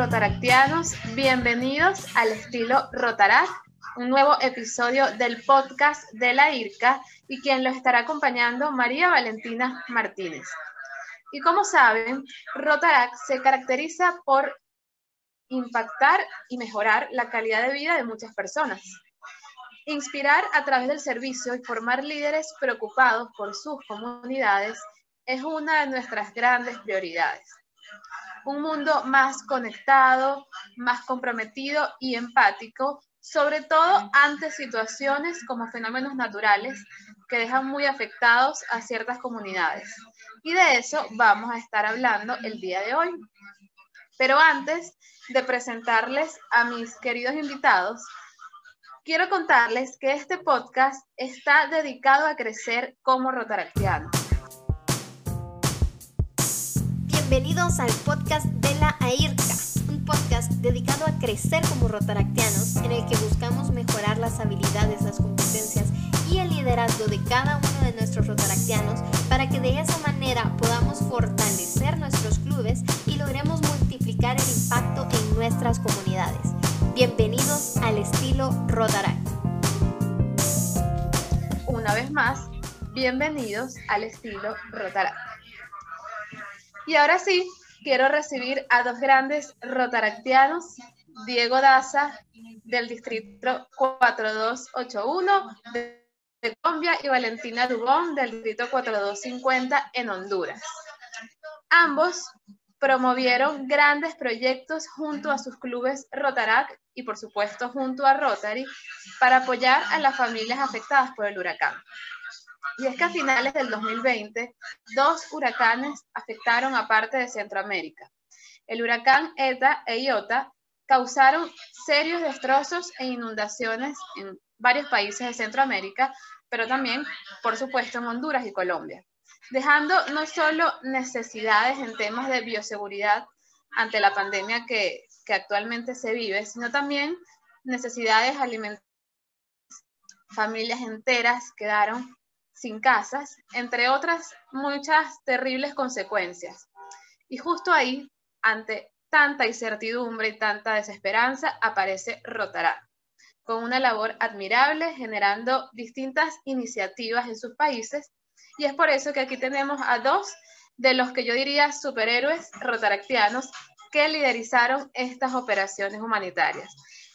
rotaractianos, bienvenidos al estilo Rotarac, un nuevo episodio del podcast de la IRCA y quien lo estará acompañando María Valentina Martínez. Y como saben, Rotarac se caracteriza por impactar y mejorar la calidad de vida de muchas personas. Inspirar a través del servicio y formar líderes preocupados por sus comunidades es una de nuestras grandes prioridades. Un mundo más conectado, más comprometido y empático, sobre todo ante situaciones como fenómenos naturales que dejan muy afectados a ciertas comunidades. Y de eso vamos a estar hablando el día de hoy. Pero antes de presentarles a mis queridos invitados, quiero contarles que este podcast está dedicado a crecer como rotaractiano. Bienvenidos al podcast de la AIRCA, un podcast dedicado a crecer como rotaractianos en el que buscamos mejorar las habilidades, las competencias y el liderazgo de cada uno de nuestros rotaractianos para que de esa manera podamos fortalecer nuestros clubes y logremos multiplicar el impacto en nuestras comunidades. Bienvenidos al estilo Rotaract. Una vez más, bienvenidos al estilo Rotaract. Y ahora sí, quiero recibir a dos grandes rotaractianos, Diego Daza del distrito 4281 de Colombia y Valentina Dubón del distrito 4250 en Honduras. Ambos promovieron grandes proyectos junto a sus clubes Rotarac y por supuesto junto a Rotary para apoyar a las familias afectadas por el huracán. Y es que a finales del 2020, dos huracanes afectaron a parte de Centroamérica. El huracán ETA e IOTA causaron serios destrozos e inundaciones en varios países de Centroamérica, pero también, por supuesto, en Honduras y Colombia, dejando no solo necesidades en temas de bioseguridad ante la pandemia que, que actualmente se vive, sino también necesidades alimentarias. Familias enteras quedaron sin casas, entre otras muchas terribles consecuencias. Y justo ahí, ante tanta incertidumbre y tanta desesperanza, aparece Rotará, con una labor admirable, generando distintas iniciativas en sus países. Y es por eso que aquí tenemos a dos de los que yo diría superhéroes rotaractianos que liderizaron estas operaciones humanitarias.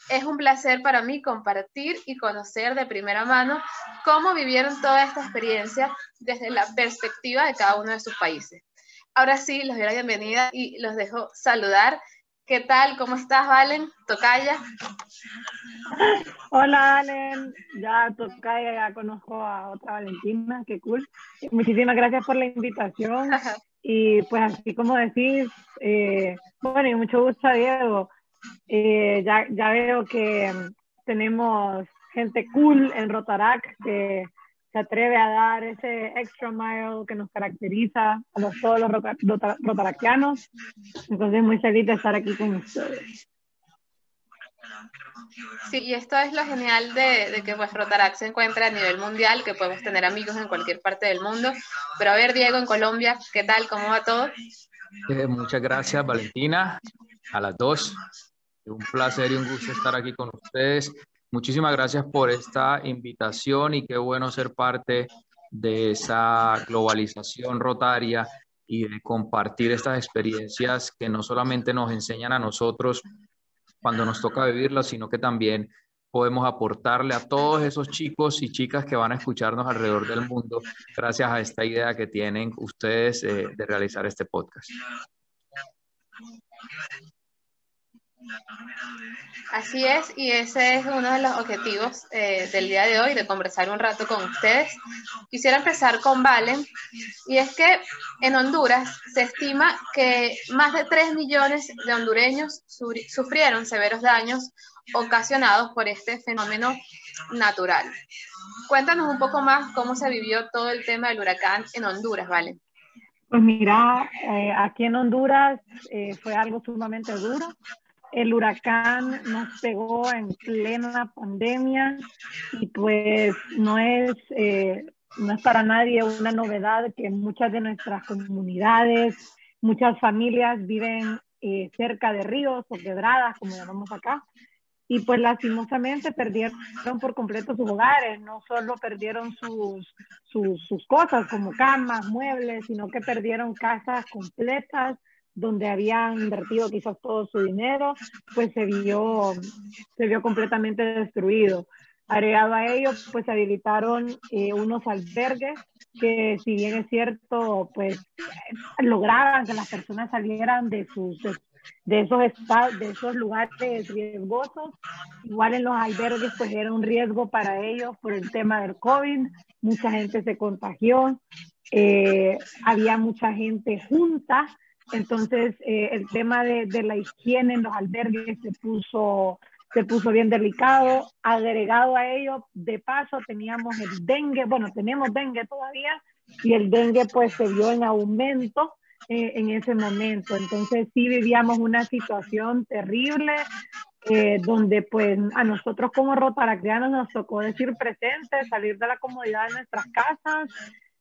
Es un placer para mí compartir y conocer de primera mano cómo vivieron toda esta experiencia desde la perspectiva de cada uno de sus países. Ahora sí, les doy la bienvenida y los dejo saludar. ¿Qué tal? ¿Cómo estás, Valen? Tocaya. Hola, Valen. Ya Tocaya, ya conozco a otra Valentina, qué cool. Muchísimas gracias por la invitación. Y pues así como decís, eh, bueno, y mucho gusto, Diego. Eh, ya, ya veo que tenemos gente cool en Rotarac que se atreve a dar ese extra mile que nos caracteriza a los, todos los rotaractianos. Entonces, muy feliz de estar aquí con ustedes. Sí, y esto es lo genial de, de, que pues Rotarac se encuentra a nivel mundial, que podemos tener amigos en cualquier parte del mundo. Pero a ver, Diego, en Colombia, ¿qué tal? ¿Cómo va todo? Eh, muchas gracias, Valentina, a las dos. Un placer y un gusto estar aquí con ustedes. Muchísimas gracias por esta invitación y qué bueno ser parte de esa globalización rotaria y de compartir estas experiencias que no solamente nos enseñan a nosotros cuando nos toca vivirlas, sino que también podemos aportarle a todos esos chicos y chicas que van a escucharnos alrededor del mundo gracias a esta idea que tienen ustedes eh, de realizar este podcast. Así es, y ese es uno de los objetivos eh, del día de hoy, de conversar un rato con ustedes. Quisiera empezar con Valen, y es que en Honduras se estima que más de 3 millones de hondureños sufrieron severos daños ocasionados por este fenómeno natural. Cuéntanos un poco más cómo se vivió todo el tema del huracán en Honduras, Valen. Pues mira, eh, aquí en Honduras eh, fue algo sumamente duro el huracán nos pegó en plena pandemia y pues no es, eh, no es para nadie una novedad que muchas de nuestras comunidades, muchas familias viven eh, cerca de ríos o quebradas, como llamamos acá. Y pues lastimosamente perdieron por completo sus hogares, no solo perdieron sus, sus, sus cosas como camas, muebles, sino que perdieron casas completas, donde habían invertido quizás todo su dinero, pues se vio, se vio completamente destruido. Agregado a ello, pues se habilitaron eh, unos albergues que si bien es cierto, pues lograban que las personas salieran de sus de esos estados, de esos lugares riesgosos. Igual en los albergues pues era un riesgo para ellos por el tema del COVID. Mucha gente se contagió, eh, había mucha gente junta entonces, eh, el tema de, de, la higiene en los albergues se puso, se puso bien delicado. Agregado a ello, de paso, teníamos el dengue, bueno, tenemos dengue todavía, y el dengue pues se vio en aumento eh, en ese momento. Entonces, sí vivíamos una situación terrible. Eh, donde pues a nosotros como rotaractianos nos tocó decir presente, salir de la comodidad de nuestras casas,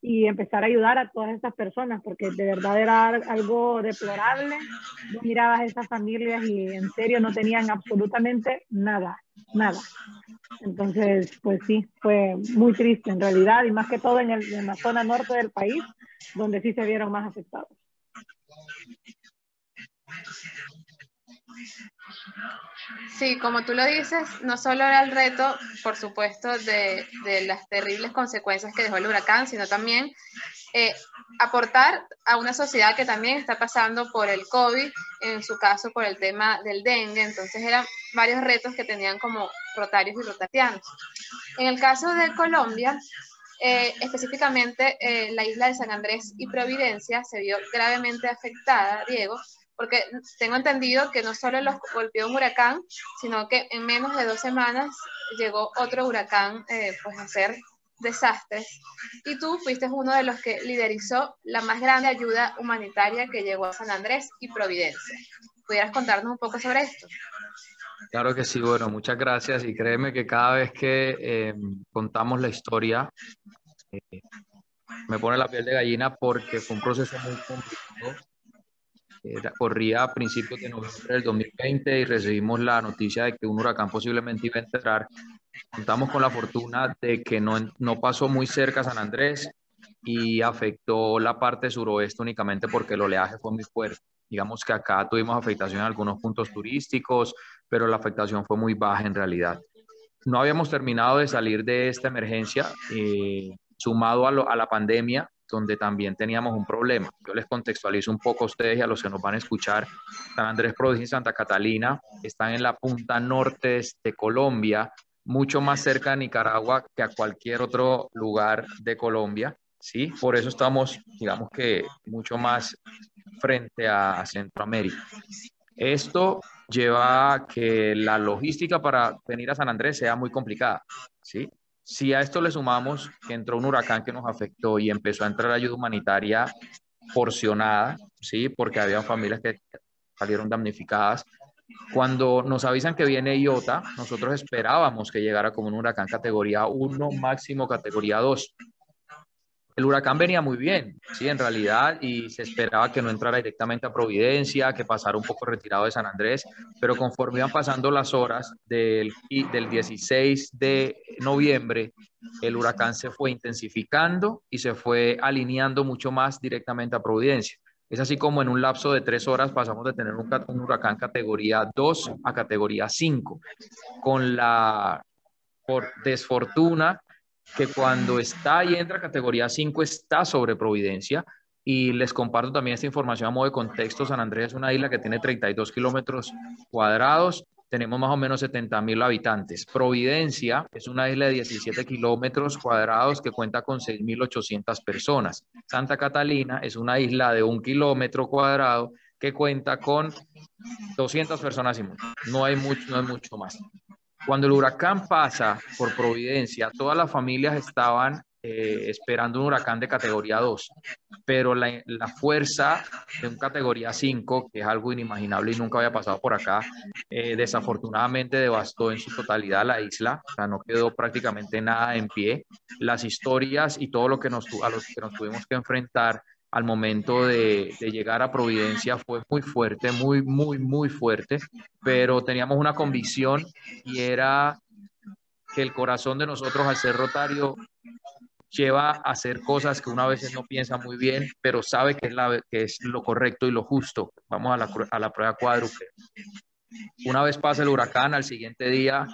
y empezar a ayudar a todas estas personas, porque de verdad era algo deplorable. Yo mirabas a esas familias y en serio no tenían absolutamente nada, nada. Entonces, pues sí, fue muy triste en realidad, y más que todo en, el, en la zona norte del país, donde sí se vieron más afectados. Sí, como tú lo dices, no solo era el reto, por supuesto, de, las terribles consecuencias que dejó el huracán, sino también eh, aportar a una sociedad que también está pasando por el COVID, en su caso por el tema del dengue. Entonces eran varios retos que tenían como rotarios y rotatianos. En el caso de Colombia, eh, específicamente eh, la isla de San Andrés y Providencia se vio gravemente afectada, Diego, porque tengo entendido que no solo los golpeó un huracán, sino que en menos de dos semanas llegó otro huracán eh, pues a hacer desastres. Y tú fuiste uno de los que liderizó la más grande ayuda humanitaria que llegó a San Andrés y Providencia. ¿Pudieras contarnos un poco sobre esto? Claro que sí, bueno, muchas gracias y créeme que cada vez que eh, contamos la historia eh, me pone la piel de gallina porque fue un proceso muy complicado corría a principios de noviembre del 2020 y recibimos la noticia de que un huracán posiblemente iba a entrar. Contamos con la fortuna de que no, no pasó muy cerca San Andrés y afectó la parte suroeste únicamente porque el oleaje fue muy fuerte. Digamos que acá tuvimos afectación en algunos puntos turísticos, pero la afectación fue muy baja en realidad. No habíamos terminado de salir de esta emergencia, eh, sumado a, a la pandemia, donde también teníamos un problema. Yo les contextualizo un poco a ustedes y a los que nos van a escuchar. San Andrés, Provincia y Santa Catalina están en la punta norte de Colombia, mucho más cerca de Nicaragua que a cualquier otro lugar de Colombia. ¿sí? Por eso estamos, digamos que, mucho más frente a Centroamérica. Esto lleva a que la logística para venir a San Andrés sea muy complicada, ¿sí? Si a esto le sumamos que entró un huracán que nos afectó y empezó a entrar ayuda humanitaria porcionada, ¿sí? Porque había familias que salieron damnificadas. Cuando nos avisan que viene Iota, nosotros esperábamos que llegara como un huracán categoría 1, máximo categoría 2 el huracán venía muy bien, sí, en realidad, y se esperaba que no entrara directamente a Providencia, que pasara un poco retirado de San Andrés, pero conforme iban pasando las horas del, del 16 de noviembre, el huracán se fue intensificando y se fue alineando mucho más directamente a Providencia. Es así como en un lapso de tres horas pasamos de tener un, huracán categoría 2 a categoría 5, con la desfortuna que cuando está y entra categoría 5 está sobre Providencia. Y les comparto también esta información a modo de contexto. San Andrés es una isla que tiene 32 kilómetros cuadrados. Tenemos más o menos 70 mil habitantes. Providencia es una isla de 17 kilómetros cuadrados que cuenta con 6.800 personas. Santa Catalina es una isla de un kilómetro cuadrado que cuenta con 200 personas y. No hay mucho, no hay mucho más. Cuando el huracán pasa por Providencia, todas las familias estaban eh, esperando un huracán de categoría 2, pero la, fuerza de un categoría 5, que es algo inimaginable y nunca había pasado por acá, eh, desafortunadamente devastó en su totalidad la isla, o sea, no quedó prácticamente nada en pie. Las historias y todo lo que nos, a los que nos tuvimos que enfrentar al momento de, llegar a Providencia fue muy fuerte, muy, muy, muy fuerte, pero teníamos una convicción y era que el corazón de nosotros al ser rotario lleva a hacer cosas que una vez no piensa muy bien, pero sabe que es, la, que es lo correcto y lo justo. Vamos a la, a la prueba cuádruple. Una vez pasa el huracán, al siguiente día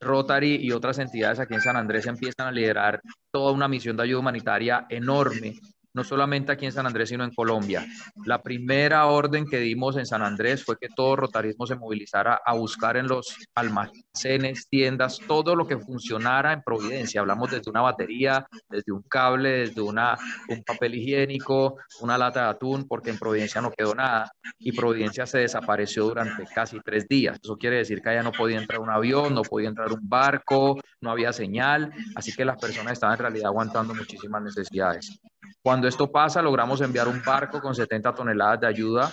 Rotary y otras entidades aquí en San Andrés empiezan a liderar toda una misión de ayuda humanitaria enorme no solamente aquí en San Andrés, sino en Colombia. La primera orden que dimos en San Andrés fue que todo rotarismo se movilizara a buscar en los almacenes, tiendas, todo lo que funcionara en Providencia. Hablamos desde una batería, desde un cable, desde un papel higiénico, una lata de atún, porque en Providencia no quedó nada y Providencia se desapareció durante casi tres días. Eso quiere decir que allá no podía entrar un avión, no podía entrar un barco, no había señal, así que las personas estaban en realidad aguantando muchísimas necesidades. Cuando esto pasa, logramos enviar un barco con 70 toneladas de ayuda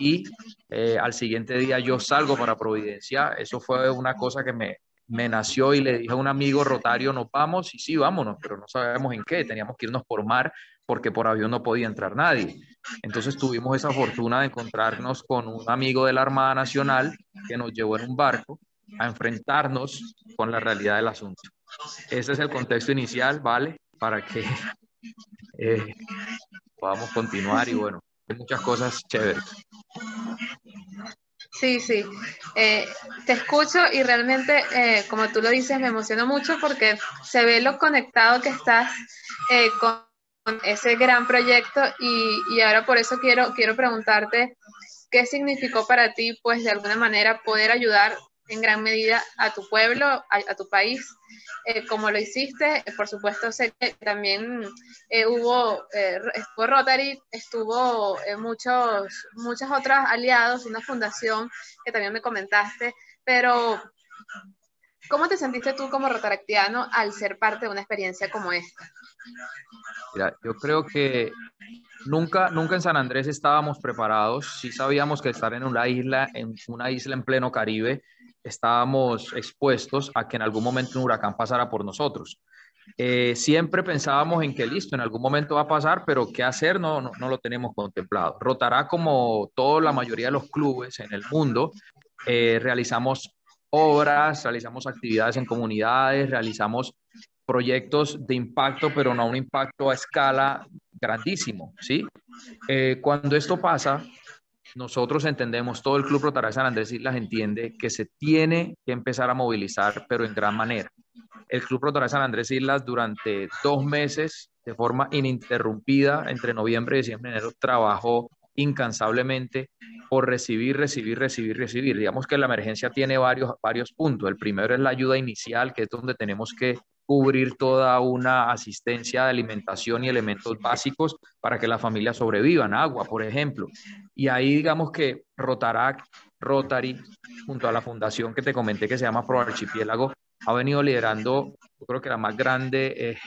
y eh, al siguiente día yo salgo para Providencia. Eso fue una cosa que me, me nació y le dije a un amigo rotario, nos vamos, y sí, vámonos, pero no sabemos en qué, teníamos que irnos por mar porque por avión no podía entrar nadie. Entonces tuvimos esa fortuna de encontrarnos con un amigo de la Armada Nacional que nos llevó en un barco a enfrentarnos con la realidad del asunto. Ese es el contexto inicial, ¿vale? Para que eh, podamos continuar y bueno, hay muchas cosas chéveres. Sí, sí. Eh, te escucho y realmente, eh, como tú lo dices, me emociono mucho porque se ve lo conectado que estás con, ese gran proyecto y, y, ahora por eso quiero, quiero preguntarte qué significó para ti, pues de alguna manera, poder ayudar en gran medida a tu pueblo, a, tu país, eh, como lo hiciste. Por supuesto, sé que también eh, hubo, eh, Rotary, estuvo muchos, muchos otros aliados, una fundación que también me comentaste, pero ¿cómo te sentiste tú como rotaractiano al ser parte de una experiencia como esta? Yo creo que Nunca, nunca en San Andrés estábamos preparados. Sí sabíamos que estar en una isla, en una isla en pleno Caribe, estábamos expuestos a que en algún momento un huracán pasara por nosotros. Eh, siempre pensábamos en que listo, en algún momento va a pasar, pero qué hacer no, no, lo tenemos contemplado. Rotará como toda la mayoría de los clubes en el mundo. Eh, realizamos obras, realizamos actividades en comunidades, realizamos proyectos de impacto, pero no un impacto a escala grandísimo, ¿sí? Eh, cuando esto pasa, nosotros entendemos, todo el Club Rotaract San Andrés Islas entiende que se tiene que empezar a movilizar, pero en gran manera. El Club Rotaract San Andrés Islas durante dos meses, de forma ininterrumpida, entre noviembre y diciembre, enero, trabajó incansablemente por recibir, recibir, recibir, recibir. Digamos que la emergencia tiene varios, varios puntos. El primero es la ayuda inicial, que es donde tenemos que cubrir toda una asistencia de alimentación y elementos básicos para que las familias sobrevivan, agua, por ejemplo. Y ahí digamos que Rotarac, Rotary, junto a la fundación que te comenté que se llama Pro Archipiélago, ha venido liderando, yo creo que la más grande eh,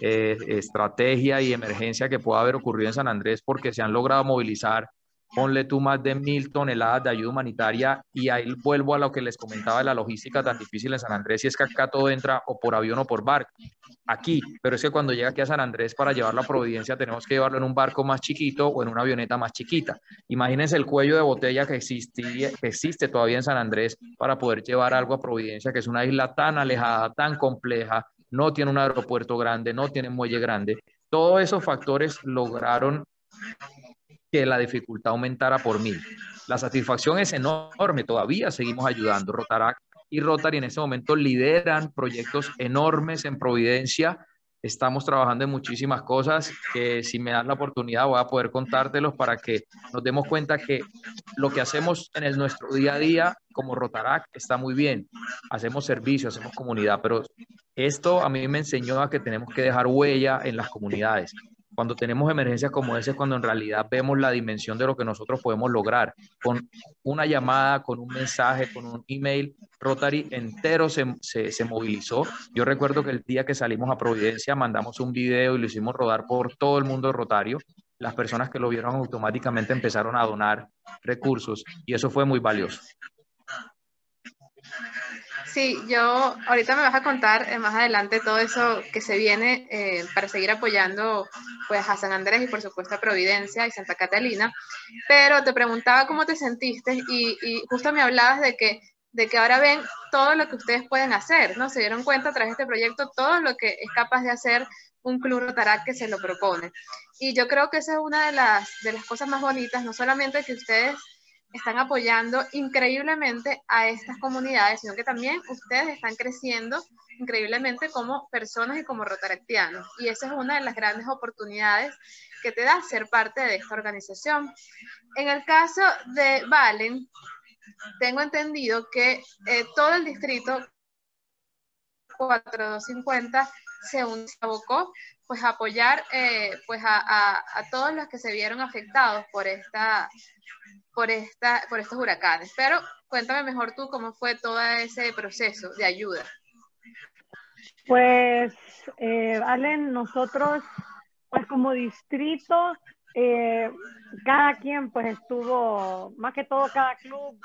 eh, estrategia y emergencia que pueda haber ocurrido en San Andrés porque se han logrado movilizar ponle tú más de mil toneladas de ayuda humanitaria y ahí vuelvo a lo que les comentaba de la logística tan difícil en San Andrés y es que acá todo entra o por avión o por barco. Aquí, pero es que cuando llega aquí a San Andrés para llevarlo a Providencia tenemos que llevarlo en un barco más chiquito o en una avioneta más chiquita. Imagínense el cuello de botella que, que existe todavía en San Andrés para poder llevar algo a Providencia, que es una isla tan alejada, tan compleja, no tiene un aeropuerto grande, no tiene muelle grande. Todos esos factores lograron que la dificultad aumentara por mil. La satisfacción es enorme, todavía seguimos ayudando. Rotarac y Rotary en este momento lideran proyectos enormes en Providencia. Estamos trabajando en muchísimas cosas que si me dan la oportunidad voy a poder contártelos para que nos demos cuenta que lo que hacemos en el, nuestro día a día como Rotarac está muy bien. Hacemos servicio, hacemos comunidad, pero esto a mí me enseñó a que tenemos que dejar huella en las comunidades. Cuando tenemos emergencias como esa es cuando en realidad vemos la dimensión de lo que nosotros podemos lograr. Con una llamada, con un mensaje, con un email, Rotary entero se, se, movilizó. Yo recuerdo que el día que salimos a Providencia mandamos un video y lo hicimos rodar por todo el mundo rotario. Las personas que lo vieron automáticamente empezaron a donar recursos y eso fue muy valioso. Sí, yo ahorita me vas a contar eh, más adelante todo eso que se viene eh, para seguir apoyando pues a San Andrés y por supuesto a Providencia y Santa Catalina, pero te preguntaba cómo te sentiste y, justo me hablabas de que, de que ahora ven todo lo que ustedes pueden hacer, ¿no? Se dieron cuenta tras este proyecto todo lo que es capaz de hacer un club Rotarac que se lo propone. Y yo creo que esa es una de las, de las cosas más bonitas, no solamente que ustedes están apoyando increíblemente a estas comunidades, sino que también ustedes están creciendo increíblemente como personas y como rotaractianos. Y esa es una de las grandes oportunidades que te da ser parte de esta organización. En el caso de Valen, tengo entendido que eh, todo el distrito 4250 se, abocó pues apoyar eh, pues a, a, todos los que se vieron afectados por esta por, esta, por estos huracanes. Pero cuéntame mejor tú cómo fue todo ese proceso de ayuda. Pues, eh, nosotros, pues como distrito, eh, cada quien pues estuvo, más que todo cada club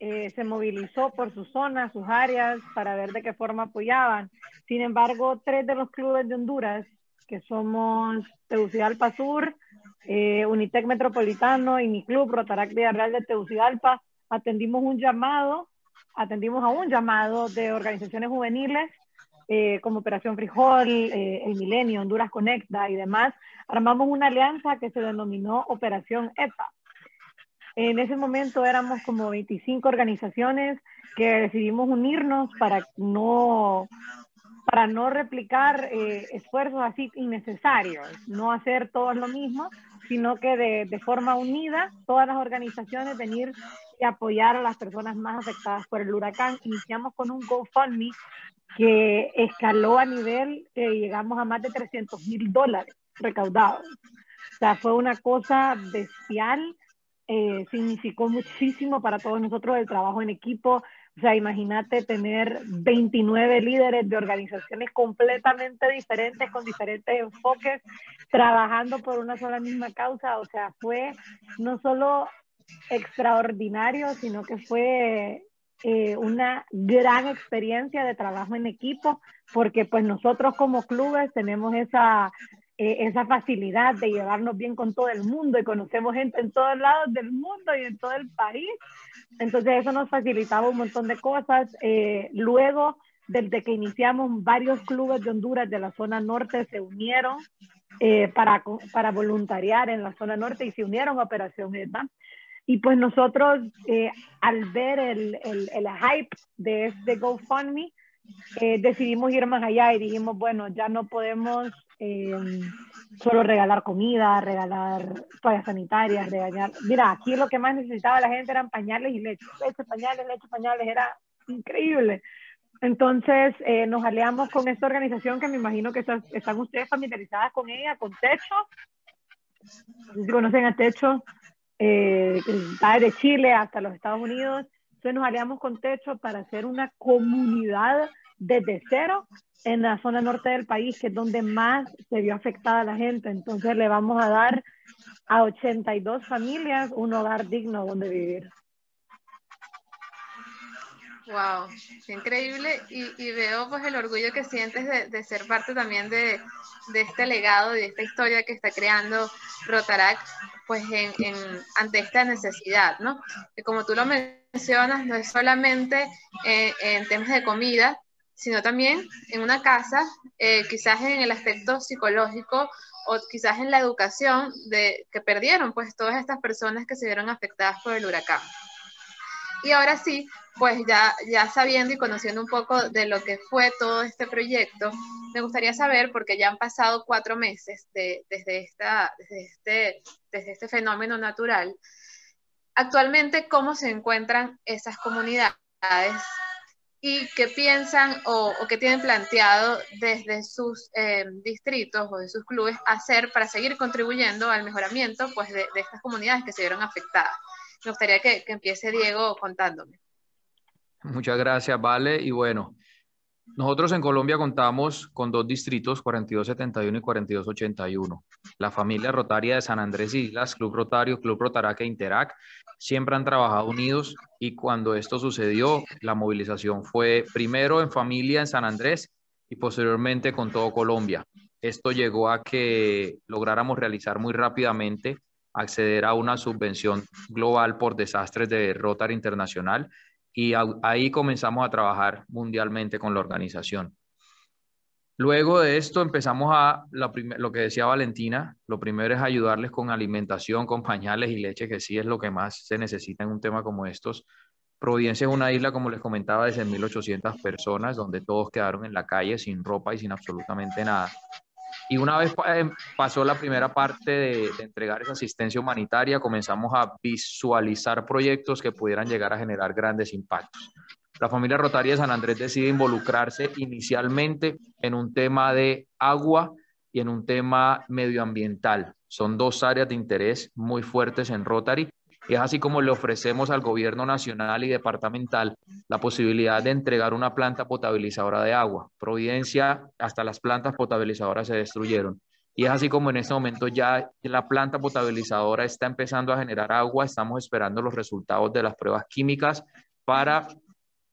eh, se movilizó por sus zonas, sus áreas, para ver de qué forma apoyaban. Sin embargo, tres de los clubes de Honduras, que somos Tegucigalpa Sur, eh, Unitec Metropolitano y mi club Rotarac Villarreal de Tegucigalpa, atendimos un llamado, atendimos a un llamado de organizaciones juveniles eh, como Operación Frijol, El Milenio, Honduras Conecta y demás, armamos una alianza que se denominó Operación ETA. En ese momento éramos como 25 organizaciones que decidimos unirnos para no para no replicar eh, esfuerzos así innecesarios, no hacer todos lo mismo, sino que de, de, forma unida todas las organizaciones venir y apoyar a las personas más afectadas por el huracán. Iniciamos con un GoFundMe que escaló a nivel que llegamos a más de 300 mil dólares recaudados. O sea, fue una cosa bestial, eh, significó muchísimo para todos nosotros el trabajo en equipo, o sea, imagínate tener 29 líderes de organizaciones completamente diferentes, con diferentes enfoques, trabajando por una sola misma causa. O sea, fue no solo extraordinario, sino que fue eh, una gran experiencia de trabajo en equipo, porque pues nosotros como clubes tenemos esa eh, esa facilidad de llevarnos bien con todo el mundo y conocemos gente en todos lados del mundo y en todo el país. Entonces eso nos facilitaba un montón de cosas. Eh, luego, desde que iniciamos, varios clubes de Honduras de la zona norte se unieron eh, para, para voluntariar en la zona norte y se unieron a Operación ETA. Y pues nosotros, al ver el, el, el, hype de este GoFundMe, decidimos ir más allá y dijimos, bueno, ya no podemos eh, solo regalar comida, regalar toallas sanitarias, regalar... Mira, aquí lo que más necesitaba la gente eran pañales y leche. Leche, pañales, leche, pañales, era increíble. Entonces eh, nos aliamos con esta organización que me imagino que están, ustedes familiarizadas con ella, con Techo. Si conocen a Techo, eh, de Chile hasta los Estados Unidos. Entonces nos aliamos con Techo para hacer una comunidad desde cero en la zona norte del país, que es donde más se vio afectada la gente. Entonces le vamos a dar a 82 familias un hogar digno donde vivir. Wow, increíble y, veo pues el orgullo que sientes de, ser parte también de, este legado y de esta historia que está creando Rotarac pues en, en, ante esta necesidad, ¿no? Que como tú lo mencionas, no es solamente eh, en temas de comida, sino también en una casa, eh, quizás en el aspecto psicológico o quizás en la educación de, que perdieron pues todas estas personas que se vieron afectadas por el huracán. Y ahora sí, pues ya, ya sabiendo y conociendo un poco de lo que fue todo este proyecto, me gustaría saber, porque ya han pasado cuatro meses de, desde, esta, desde, este, desde este fenómeno natural, actualmente cómo se encuentran esas comunidades y qué piensan o, o qué tienen planteado desde sus eh, distritos o de sus clubes hacer para seguir contribuyendo al mejoramiento pues, de, de estas comunidades que se vieron afectadas. Me gustaría que, que, empiece Diego contándome. Muchas gracias, Vale. Y bueno, Nosotros en Colombia contamos con dos distritos, 4271 y 4281. La familia Rotaria de San Andrés Islas, Club Rotario, Club Rotarac e Interac, siempre han trabajado unidos y cuando esto sucedió, la movilización fue primero en familia en San Andrés y posteriormente con todo Colombia. Esto llegó a que lográramos realizar muy rápidamente acceder a una subvención global por desastres de Rotary Internacional y ahí comenzamos a trabajar mundialmente con la organización. Luego de esto empezamos a, lo que decía Valentina, lo primero es ayudarles con alimentación, con pañales y leche, que sí es lo que más se necesita en un tema como estos. Providencia es una isla, como les comentaba, de 1.800 personas, donde todos quedaron en la calle sin ropa y sin absolutamente nada. Y una vez eh, pasó la primera parte de, entregar esa asistencia humanitaria, comenzamos a visualizar proyectos que pudieran llegar a generar grandes impactos. La familia Rotaria de San Andrés decide involucrarse inicialmente en un tema de agua y en un tema medioambiental. Son dos áreas de interés muy fuertes en Rotary y es así como le ofrecemos al gobierno nacional y departamental la posibilidad de entregar una planta potabilizadora de agua. Providencia, hasta las plantas potabilizadoras se destruyeron. Y es así como en este momento ya la planta potabilizadora está empezando a generar agua. Estamos esperando los resultados de las pruebas químicas para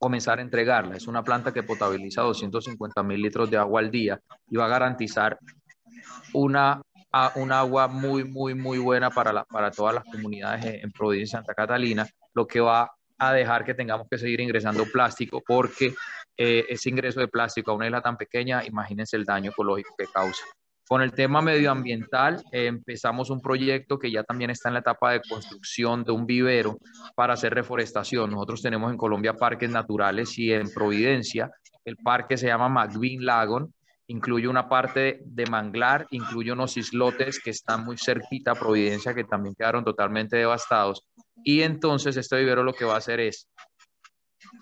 comenzar a entregarla. Es una planta que potabiliza 250 mil litros de agua al día y va a garantizar una un agua muy, muy, muy buena para, para todas las comunidades en, Providencia Santa Catalina, lo que va a dejar que tengamos que seguir ingresando plástico porque eh, ese ingreso de plástico a una isla tan pequeña, imagínense el daño ecológico que causa. Con el tema medioambiental, empezamos un proyecto que ya también está en la etapa de construcción de un vivero para hacer reforestación. Nosotros tenemos en Colombia parques naturales y en Providencia el parque se llama McBean Lagon incluye una parte de manglar, incluye unos islotes que están muy cerquita a Providencia, que también quedaron totalmente devastados. Y entonces este vivero lo que va a hacer es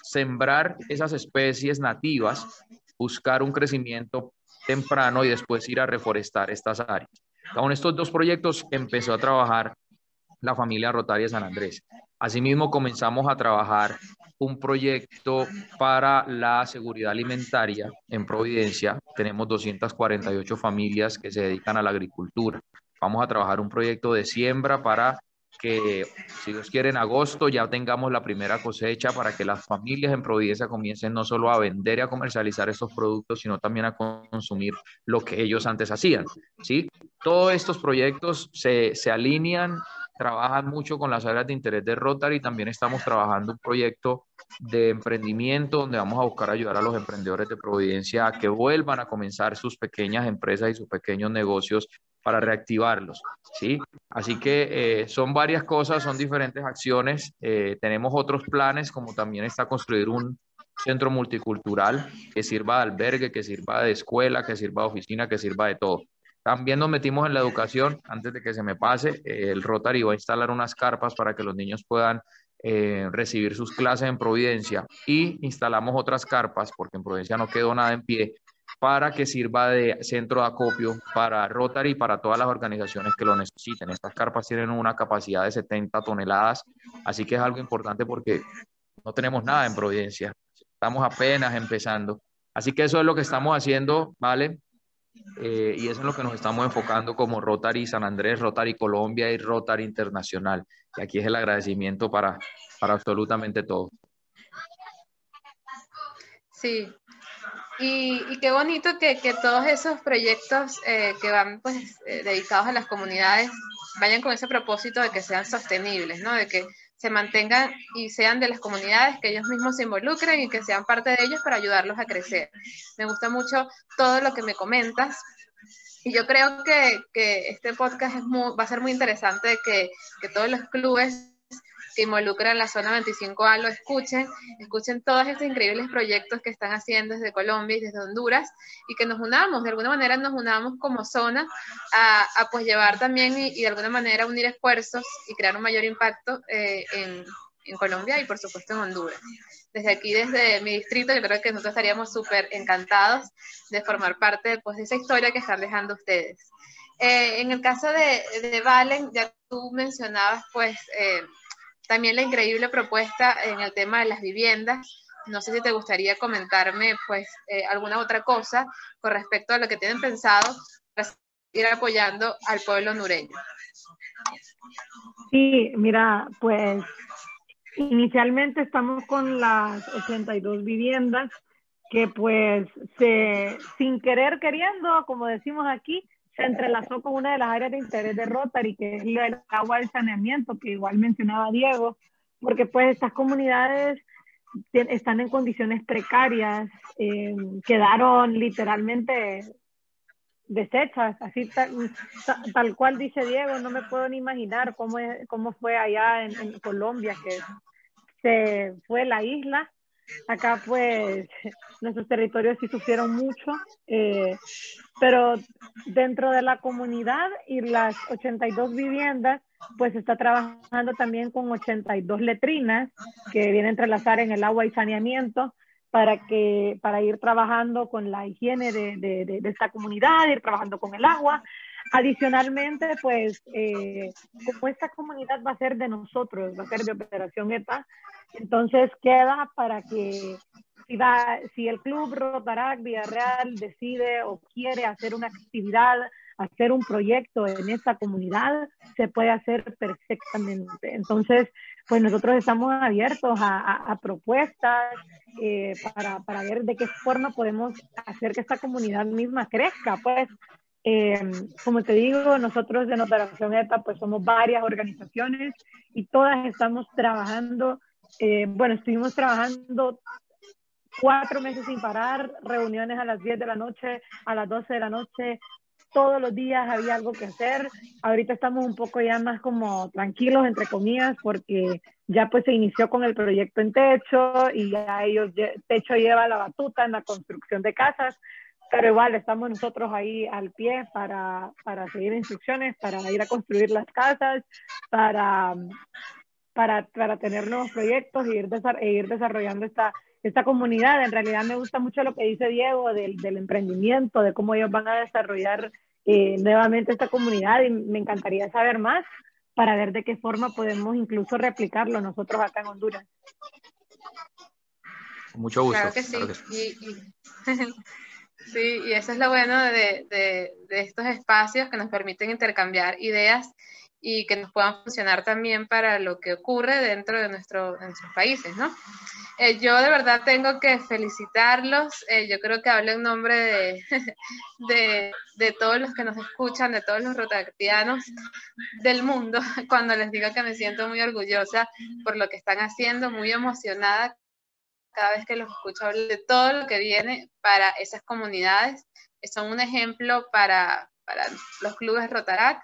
sembrar esas especies nativas, buscar un crecimiento temprano y después ir a reforestar estas áreas. Con estos dos proyectos empezó a trabajar la familia Rotaria San Andrés. Asimismo, comenzamos a trabajar un proyecto para la seguridad alimentaria en Providencia. Tenemos 248 familias que se dedican a la agricultura. Vamos a trabajar un proyecto de siembra para que, si Dios quiere, en agosto ya tengamos la primera cosecha para que las familias en Providencia comiencen no solo a vender y a comercializar estos productos, sino también a consumir lo que ellos antes hacían. ¿sí? Todos estos proyectos se, se alinean trabajan mucho con las áreas de interés de Rotary. También estamos trabajando un proyecto de emprendimiento donde vamos a buscar ayudar a los emprendedores de Providencia a que vuelvan a comenzar sus pequeñas empresas y sus pequeños negocios para reactivarlos. ¿sí? Así que eh, son varias cosas, son diferentes acciones. Eh, tenemos otros planes, como también está construir un centro multicultural que sirva de albergue, que sirva de escuela, que sirva de oficina, que sirva de todo. También nos metimos en la educación, antes de que se me pase, eh, el Rotary va a instalar unas carpas para que los niños puedan recibir sus clases en Providencia y instalamos otras carpas, porque en Providencia no quedó nada en pie, para que sirva de centro de acopio para Rotary y para todas las organizaciones que lo necesiten. Estas carpas tienen una capacidad de 70 toneladas, así que es algo importante porque no tenemos nada en Providencia, estamos apenas empezando. Así que eso es lo que estamos haciendo, ¿vale? Eh, y eso es lo que nos estamos enfocando como Rotary San Andrés, Rotary Colombia y Rotary Internacional. Y aquí es el agradecimiento para, para absolutamente todo. Sí, y, qué bonito que, que, todos esos proyectos eh, que van pues, eh, dedicados a las comunidades vayan con ese propósito de que sean sostenibles, ¿no? De que se mantengan y sean de las comunidades, que ellos mismos se involucren y que sean parte de ellos para ayudarlos a crecer. Me gusta mucho todo lo que me comentas. Y yo creo que, que este podcast es va a ser muy interesante que, que todos los clubes que involucran la zona 25A lo escuchen, escuchen todos estos increíbles proyectos que están haciendo desde Colombia y desde Honduras y que nos unamos, de alguna manera nos unamos como zona a, a pues llevar también y, de alguna manera unir esfuerzos y crear un mayor impacto eh, en, en Colombia y por supuesto en Honduras desde aquí, desde mi distrito, yo creo que nosotros estaríamos súper encantados de formar parte pues, de esa historia que están dejando ustedes. Eh, en el caso de, de, Valen, ya tú mencionabas pues eh, también la increíble propuesta en el tema de las viviendas. no sé si te gustaría comentarme pues eh, alguna otra cosa con respecto a lo que tienen pensado para ir apoyando al pueblo nureño. Sí, mira, pues inicialmente estamos con las 82 viviendas que pues se, sin querer queriendo, como decimos aquí, se entrelazó con una de las áreas de interés de Rotary, que es el agua del saneamiento, que igual mencionaba Diego, porque pues estas comunidades están en condiciones precarias, eh, quedaron literalmente deshechas, así tal, cual dice Diego, no me puedo ni imaginar cómo, cómo fue allá en, Colombia, que se fue la isla. Acá pues nuestros territorios sí sufrieron mucho, eh, pero dentro de la comunidad y las 82 viviendas, pues está trabajando también con 82 letrinas que vienen a entrelazar en el agua y saneamiento para, que, para ir trabajando con la higiene de, de, de, esta comunidad, ir trabajando con el agua. Adicionalmente, pues, eh, como esta comunidad va a ser de nosotros, va a ser de Operación ETA, entonces queda para que si, va, si el club Rotarac Villarreal decide o quiere hacer una actividad hacer un proyecto en esta comunidad, se puede hacer perfectamente. Entonces, pues nosotros estamos abiertos a, propuestas eh, para, para, ver de qué forma podemos hacer que esta comunidad misma crezca. Pues, eh, como te digo, nosotros en Operación ETA, pues somos varias organizaciones y todas estamos trabajando, eh, bueno, estuvimos trabajando cuatro meses sin parar, reuniones a las 10 de la noche, a las 12 de la noche, todos los días había algo que hacer. Ahorita estamos un poco ya más como tranquilos, entre comillas, porque ya pues se inició con el proyecto en techo y ya ellos, techo lleva la batuta en la construcción de casas, pero igual estamos nosotros ahí al pie para, para seguir instrucciones, para ir a construir las casas, para, para, para tener nuevos proyectos e ir, e ir desarrollando esta esta comunidad. En realidad me gusta mucho lo que dice Diego del, del emprendimiento, de cómo ellos van a desarrollar eh, nuevamente esta comunidad y me encantaría saber más para ver de qué forma podemos incluso replicarlo nosotros acá en Honduras. Mucho gusto. Claro que sí. Y, sí, y eso es lo bueno de, de, de estos espacios que nos permiten intercambiar ideas y que nos puedan funcionar también para lo que ocurre dentro de, nuestro, nuestros países, ¿no? Eh, yo de verdad tengo que felicitarlos, eh, yo creo que hablo en nombre de, de, de, todos los que nos escuchan, de todos los rotaactianos del mundo, cuando les digo que me siento muy orgullosa por lo que están haciendo, muy emocionada cada vez que los escucho hablar de todo lo que viene para esas comunidades, son un ejemplo para, para los clubes Rotarac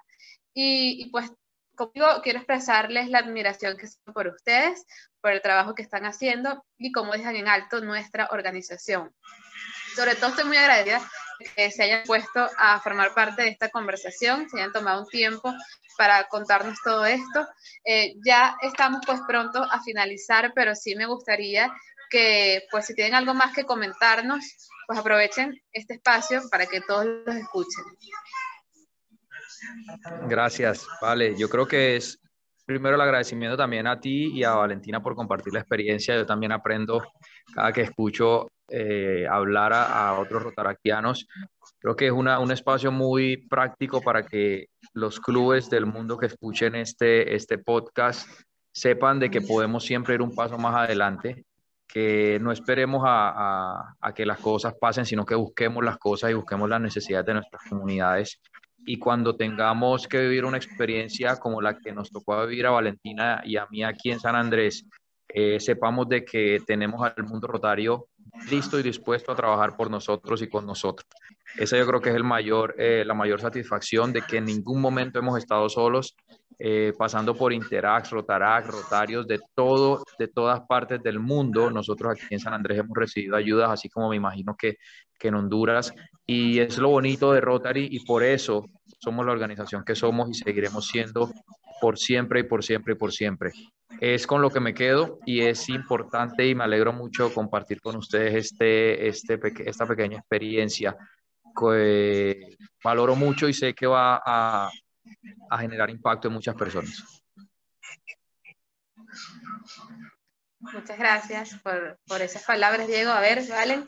y, pues conmigo quiero expresarles la admiración que son por ustedes, por el trabajo que están haciendo y cómo dejan en alto nuestra organización. Sobre todo estoy muy agradecida que se hayan puesto a formar parte de esta conversación, se hayan tomado un tiempo para contarnos todo esto. Eh, ya estamos pues pronto a finalizar, pero sí me gustaría que pues si tienen algo más que comentarnos, pues aprovechen este espacio para que todos los escuchen. Gracias, vale. Yo creo que es primero el agradecimiento también a ti y a Valentina por compartir la experiencia. Yo también aprendo cada que escucho eh, hablar a, otros rotaractianos. Creo que es una, un espacio muy práctico para que los clubes del mundo que escuchen este, este podcast sepan de que podemos siempre ir un paso más adelante, que no esperemos a, a, a que las cosas pasen, sino que busquemos las cosas y busquemos las necesidades de nuestras comunidades y cuando tengamos que vivir una experiencia como la que nos tocó vivir a Valentina y a mí aquí en San Andrés, eh, sepamos de que tenemos al mundo rotario listo y dispuesto a trabajar por nosotros y con nosotros. Esa yo creo que es el mayor, eh, la mayor satisfacción de que en ningún momento hemos estado solos, eh, pasando por Interax, Rotarac, Rotarios de todo, de todas partes del mundo. Nosotros aquí en San Andrés hemos recibido ayudas, así como me imagino que, que en Honduras. Y es lo bonito de Rotary y por eso somos la organización que somos y seguiremos siendo por siempre y por siempre y por siempre. Es con lo que me quedo y es importante y me alegro mucho compartir con ustedes este, este, esta pequeña experiencia que valoro mucho y sé que va a, a generar impacto en muchas personas. Muchas gracias por, por esas palabras, Diego. A ver, Valen.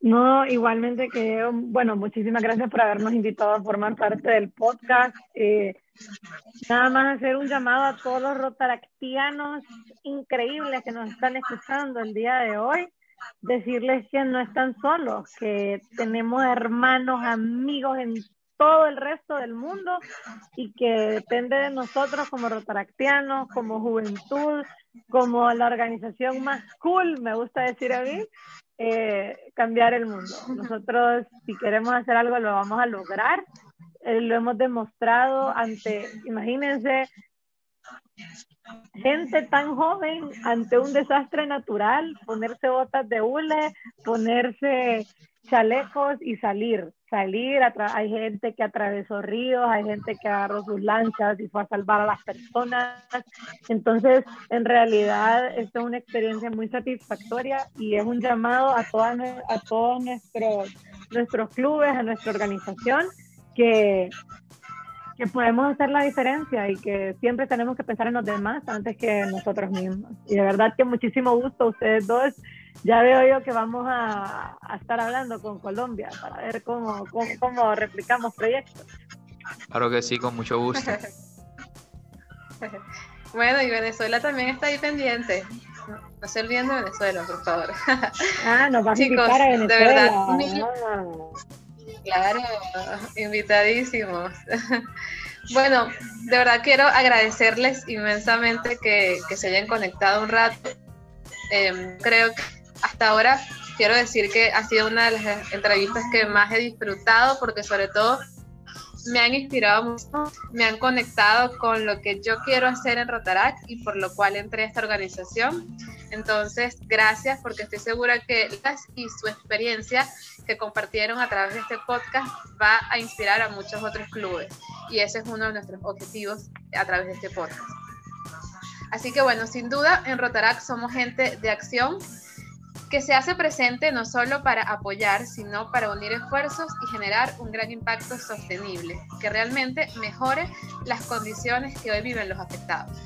No, igualmente que, bueno, muchísimas gracias por habernos invitado a formar parte del podcast. Eh, nada más hacer un llamado a todos los rotaractianos increíbles que nos están escuchando el día de hoy. Decirles que no están solos, que tenemos hermanos, amigos en todo el resto del mundo y que depende de nosotros como rotaractianos, como juventud, como la organización más cool, me gusta decir a mí, eh, cambiar el mundo. Nosotros, si queremos hacer algo, lo vamos a lograr. Eh, lo hemos demostrado ante, imagínense, gente tan joven ante un desastre natural, ponerse botas de hule, ponerse chalecos y salir salir, hay gente que atravesó ríos, hay gente que agarró sus lanchas y fue a salvar a las personas. Entonces, en realidad, esto es una experiencia muy satisfactoria y es un llamado a, todas, a todos nuestros, nuestros clubes, a nuestra organización, que, que podemos hacer la diferencia y que siempre tenemos que pensar en los demás antes que nosotros mismos. Y de verdad que muchísimo gusto a ustedes dos ya veo yo que vamos a, estar hablando con Colombia para ver cómo, cómo, replicamos proyectos. Claro que sí, con mucho gusto. bueno, y Venezuela también está ahí pendiente. No se olviden de Venezuela, por favor. ah, nos va a Chicos, a Venezuela. de verdad. Ah. Claro, invitadísimos. bueno, de verdad quiero agradecerles inmensamente que, que se hayan conectado un rato. Eh, creo que hasta ahora quiero decir que ha sido una de las entrevistas que más he disfrutado porque sobre todo me han inspirado mucho, me han conectado con lo que yo quiero hacer en Rotaract y por lo cual entré a esta organización. Entonces, gracias porque estoy segura que las y su experiencia que compartieron a través de este podcast va a inspirar a muchos otros clubes y ese es uno de nuestros objetivos a través de este podcast. Así que bueno, sin duda en Rotaract somos gente de acción que se hace presente no solo para apoyar, sino para unir esfuerzos y generar un gran impacto sostenible, que realmente mejore las condiciones que hoy viven los afectados.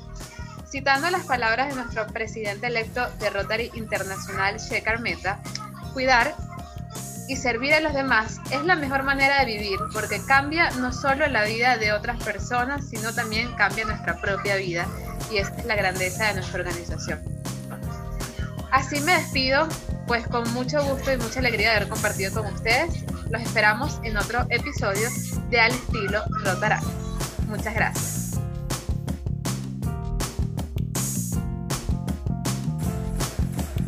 Citando las palabras de nuestro presidente electo de Rotary Internacional, Shekhar Mehta, cuidar y servir a los demás es la mejor manera de vivir porque cambia no solo la vida de otras personas, sino también cambia nuestra propia vida y esta es la grandeza de nuestra organización. Así me despido, pues con mucho gusto y mucha alegría de haber compartido con ustedes. Los esperamos en otro episodio de Al estilo Rotará. Muchas gracias.